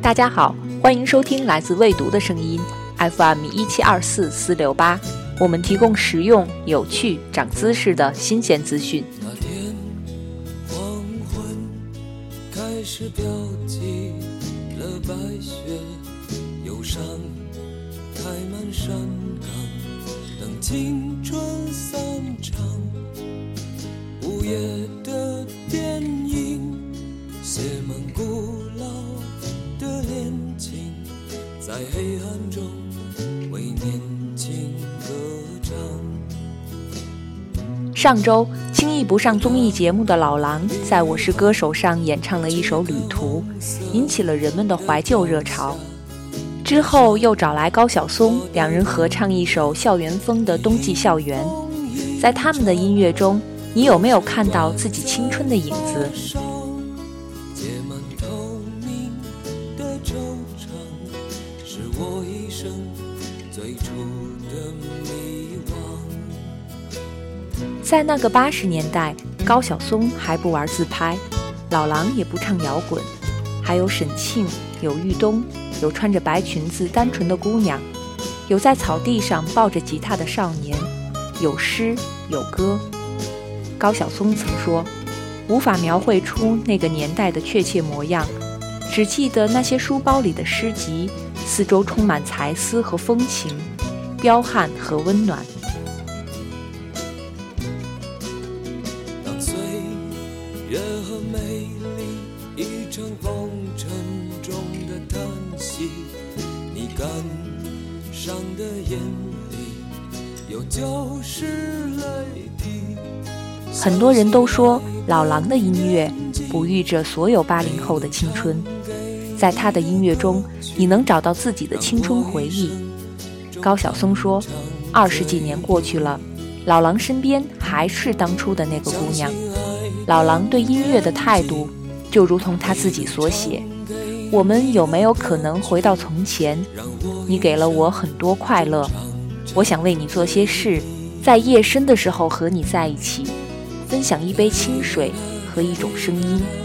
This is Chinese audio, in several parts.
大家好，欢迎收听来自未读的声音，FM 一七二四四六八。我们提供实用、有趣、长姿势的新鲜资讯。那天黄昏开始飘起了白雪，忧伤开满山岗，等青春散。夜的电影写满古老的恋情，在黑暗中为年轻歌唱。上周轻易不上综艺节目的老狼，在《我是歌手》上演唱了一首《旅途》，引起了人们的怀旧热潮。之后又找来高晓松，两人合唱一首校园风的《冬季校园》。在他们的音乐中，你有没有看到自己青春的影子？在那个八十年代，高晓松还不玩自拍，老狼也不唱摇滚，还有沈庆，有玉东，有穿着白裙子单纯的姑娘，有在草地上抱着吉他的少年，有诗有歌。高晓松曾说：“无法描绘出那个年代的确切模样，只记得那些书包里的诗集，四周充满才思和风情，彪悍和温暖。”很多人都说老狼的音乐哺育着所有八零后的青春，在他的音乐中，你能找到自己的青春回忆。高晓松说：“二十几年过去了，老狼身边还是当初的那个姑娘。”老狼对音乐的态度，就如同他自己所写：“我们有没有可能回到从前？你给了我很多快乐，我想为你做些事，在夜深的时候和你在一起。”分享一杯清水和一种声音。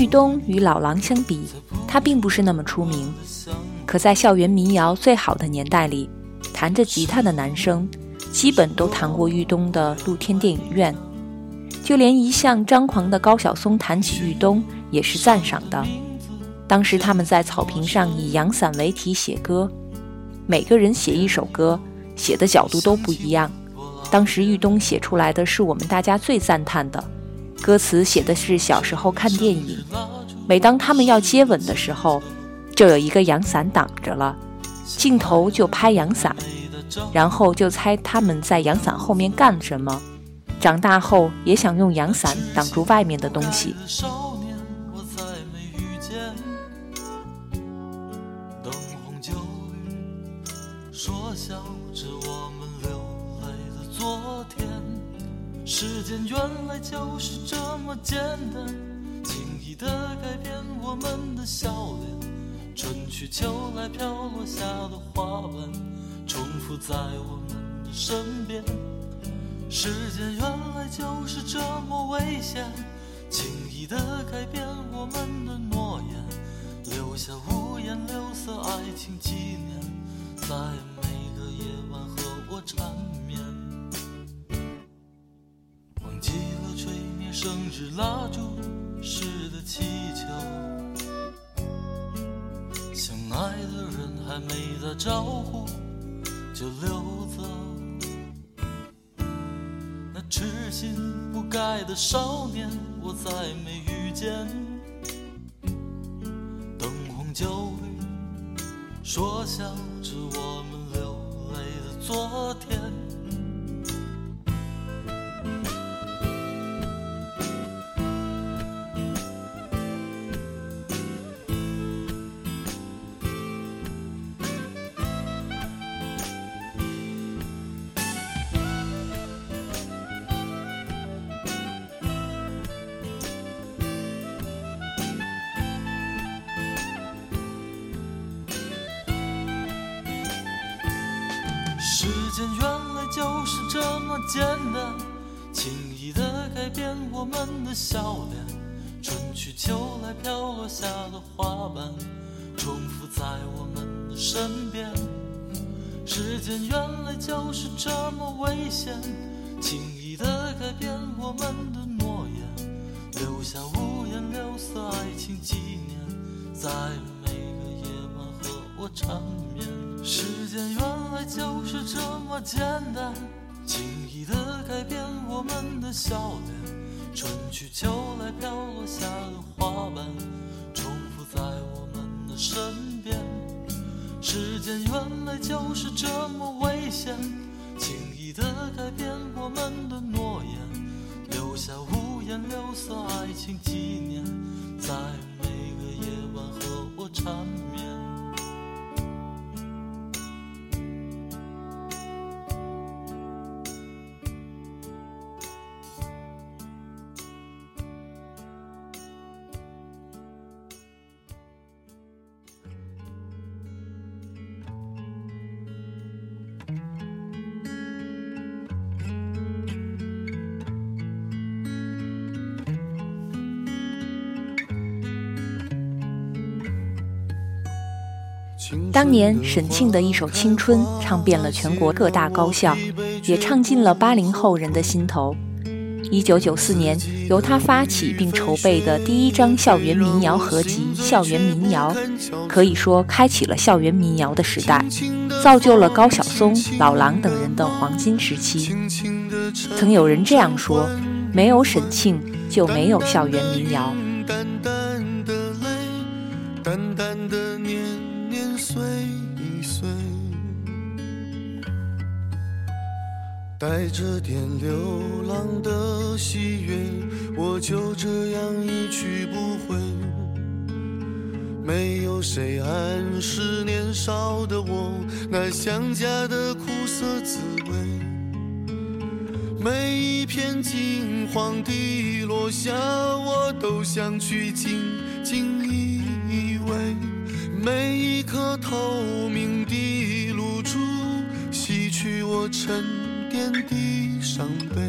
玉东与老狼相比，他并不是那么出名。可在校园民谣最好的年代里，弹着吉他的男生基本都弹过玉东的露天电影院。就连一向张狂的高晓松谈起玉东，也是赞赏的。当时他们在草坪上以阳伞为题写歌，每个人写一首歌，写的角度都不一样。当时玉东写出来的是我们大家最赞叹的。歌词写的是小时候看电影，每当他们要接吻的时候，就有一个阳伞挡着了，镜头就拍阳伞，然后就猜他们在阳伞后面干什么。长大后也想用阳伞挡住外面的东西。时间原来就是这么简单，轻易的改变我们的笑脸，春去秋来飘落下的花瓣，重复在我们的身边。时间原来就是这么危险，轻易的改变我们的诺言，留下五颜六色爱情纪念，在每个夜晚和我缠绵。生日蜡烛似的气球，相爱的人还没打招呼就溜走。那痴心不改的少年，我再没遇见。灯红酒绿，说笑着我们流泪的昨天。时间原来就是这么简单，轻易的改变我们的笑脸。春去秋来飘落下的花瓣，重复在我们的身边。时间原来就是这么危险，轻易的改变我们的诺言，留下五颜六色爱情纪念，在每个夜晚和我缠绵。时间原来就是这么简单，轻易的改变我们的笑脸。春去秋来飘落下的花瓣，重复在我们的身边。时间原来就是这么危险，轻易的改变我们的诺言，留下五颜六色爱情纪念，在每个夜晚和我缠绵。当年沈庆的一首《青春》唱遍了全国各大高校，也唱进了八零后人的心头。一九九四年，由他发起并筹备的第一张校园民谣合集《校园民谣》，可以说开启了校园民谣的时代，造就了高晓松、老狼等人的黄金时期。曾有人这样说：“没有沈庆，就没有校园民谣。”带着点流浪的喜悦，我就这样一去不回。没有谁暗示年少的我那想家的苦涩滋味。每一片金黄的落下，我都想去紧紧依偎；每一颗透明的露珠，洗去我沉遍地伤悲。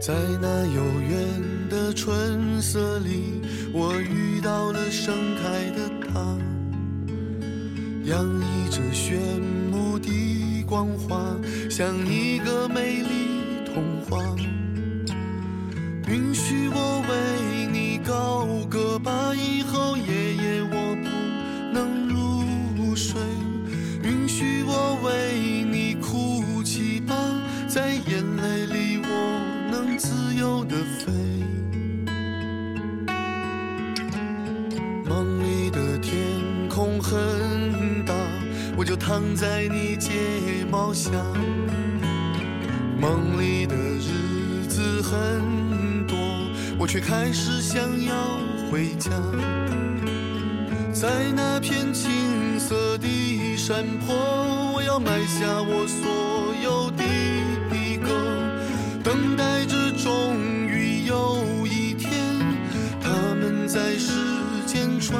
在那遥远的春色里，我遇到了盛开的她，洋溢着炫目的光华，像一个美丽童话。允许我为你高歌吧，以后夜夜我不能入睡。允许我为你哭泣吧，在眼泪里我能自由的飞。梦里的天空很，我就躺在你睫毛下。梦里的日子很多，我却开始想要回家。在那片青色的山坡，我要埋下我所有的一个，等待着终于有一天，他们在世间传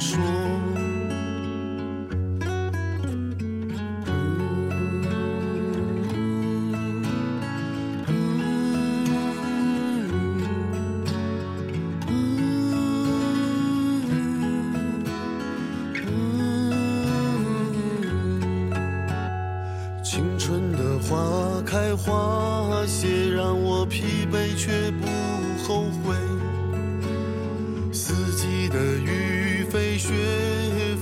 说。花谢让我疲惫却不后悔，四季的雨飞雪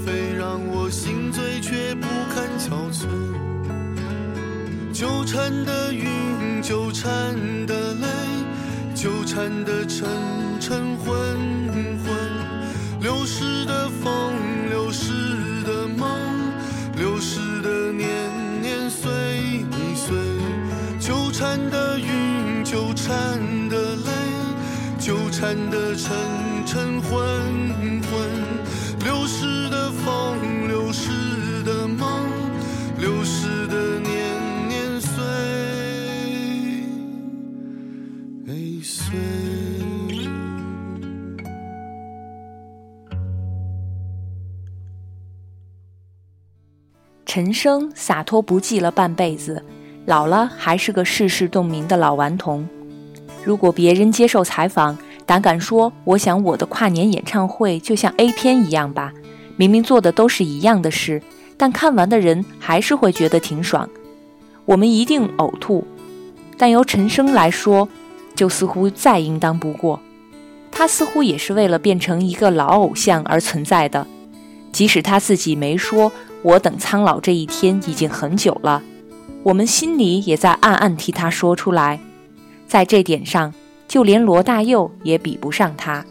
飞让我心醉却不堪憔悴，纠缠的纠缠的泪，纠缠的沉沉昏昏，流逝的风，流逝的梦，流逝的年年岁岁。陈升洒脱不羁了半辈子。老了还是个世事洞明的老顽童。如果别人接受采访，胆敢说：“我想我的跨年演唱会就像 A 片一样吧，明明做的都是一样的事，但看完的人还是会觉得挺爽。”我们一定呕吐。但由陈升来说，就似乎再应当不过。他似乎也是为了变成一个老偶像而存在的，即使他自己没说。我等苍老这一天已经很久了。我们心里也在暗暗替他说出来，在这点上，就连罗大佑也比不上他。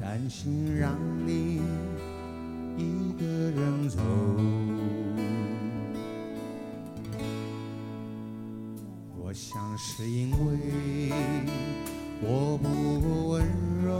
担心让你。一个人走，我想是因为我不够温柔，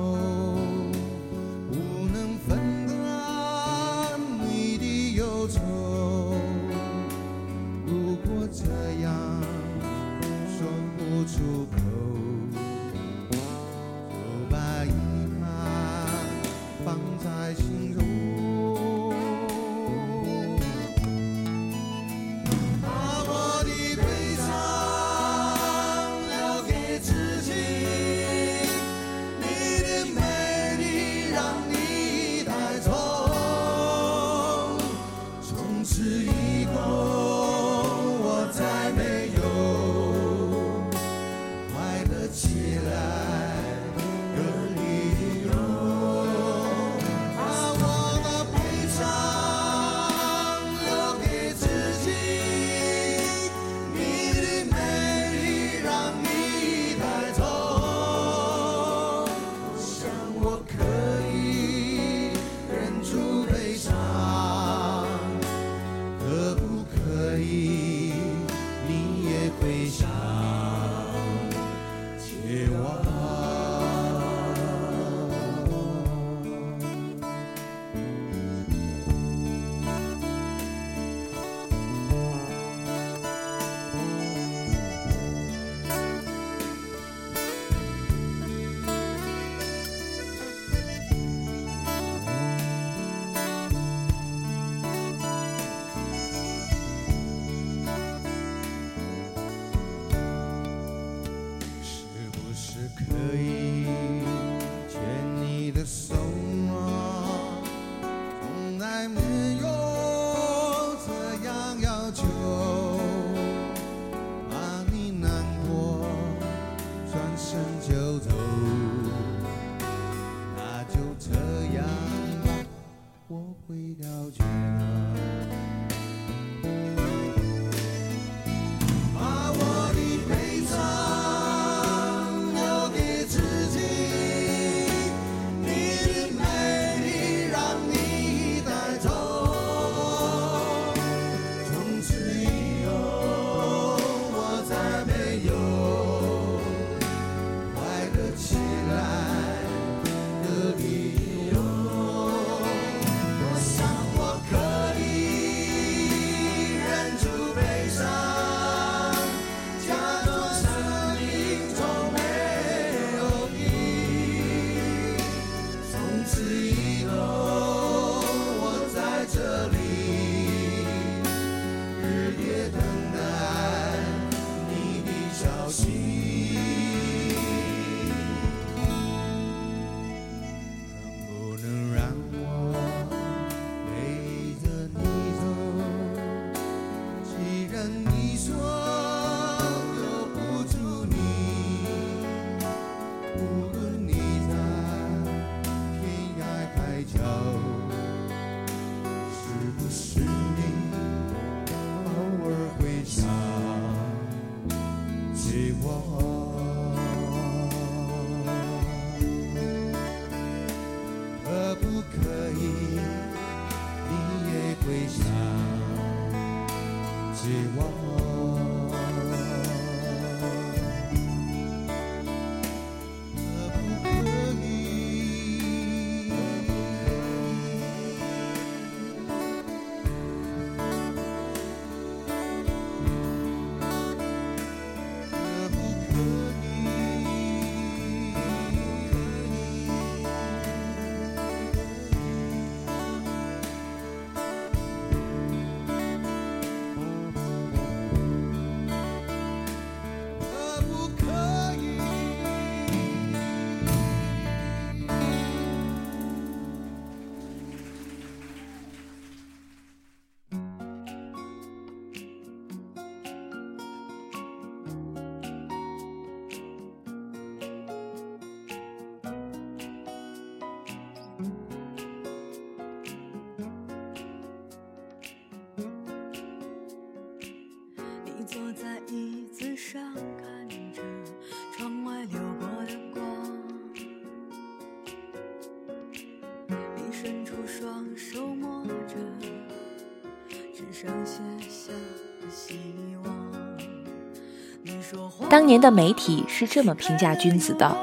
当年的媒体是这么评价君子的：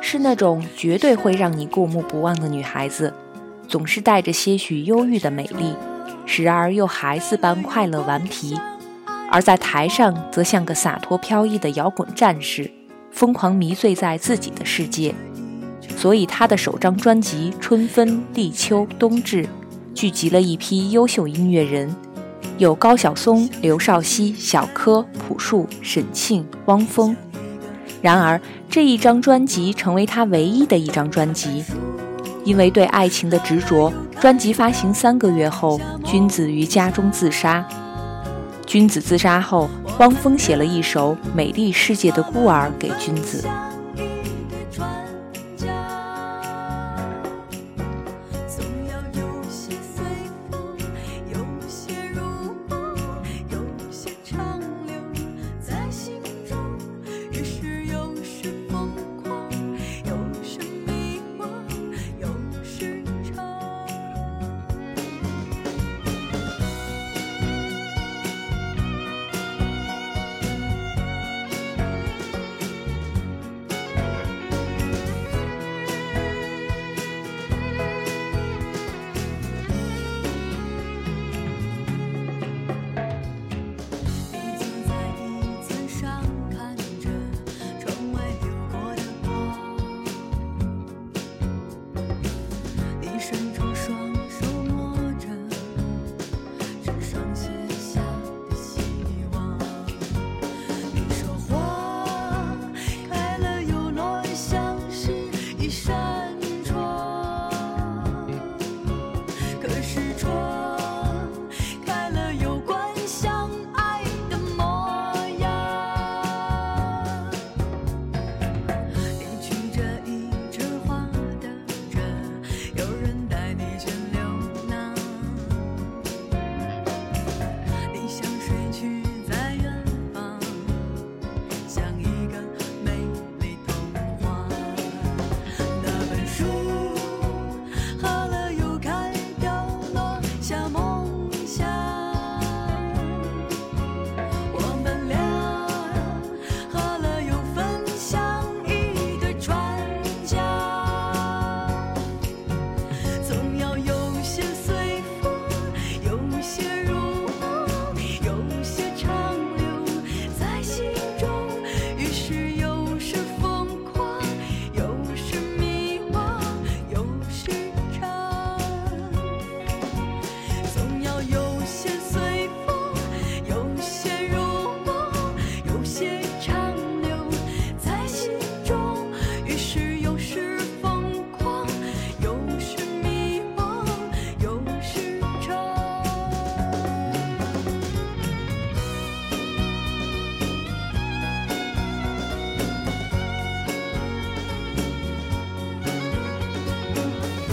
是那种绝对会让你过目不忘的女孩子，总是带着些许忧郁的美丽，时而又孩子般快乐顽皮。而在台上，则像个洒脱飘逸的摇滚战士，疯狂迷醉在自己的世界。所以，他的首张专辑《春分、立秋、冬至》聚集了一批优秀音乐人，有高晓松、刘少熙、小柯、朴树、沈庆、汪峰。然而，这一张专辑成为他唯一的一张专辑，因为对爱情的执着，专辑发行三个月后，君子于家中自杀。君子自杀后，汪峰写了一首《美丽世界的孤儿》给君子。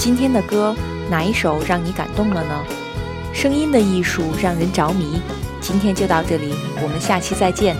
今天的歌哪一首让你感动了呢？声音的艺术让人着迷。今天就到这里，我们下期再见。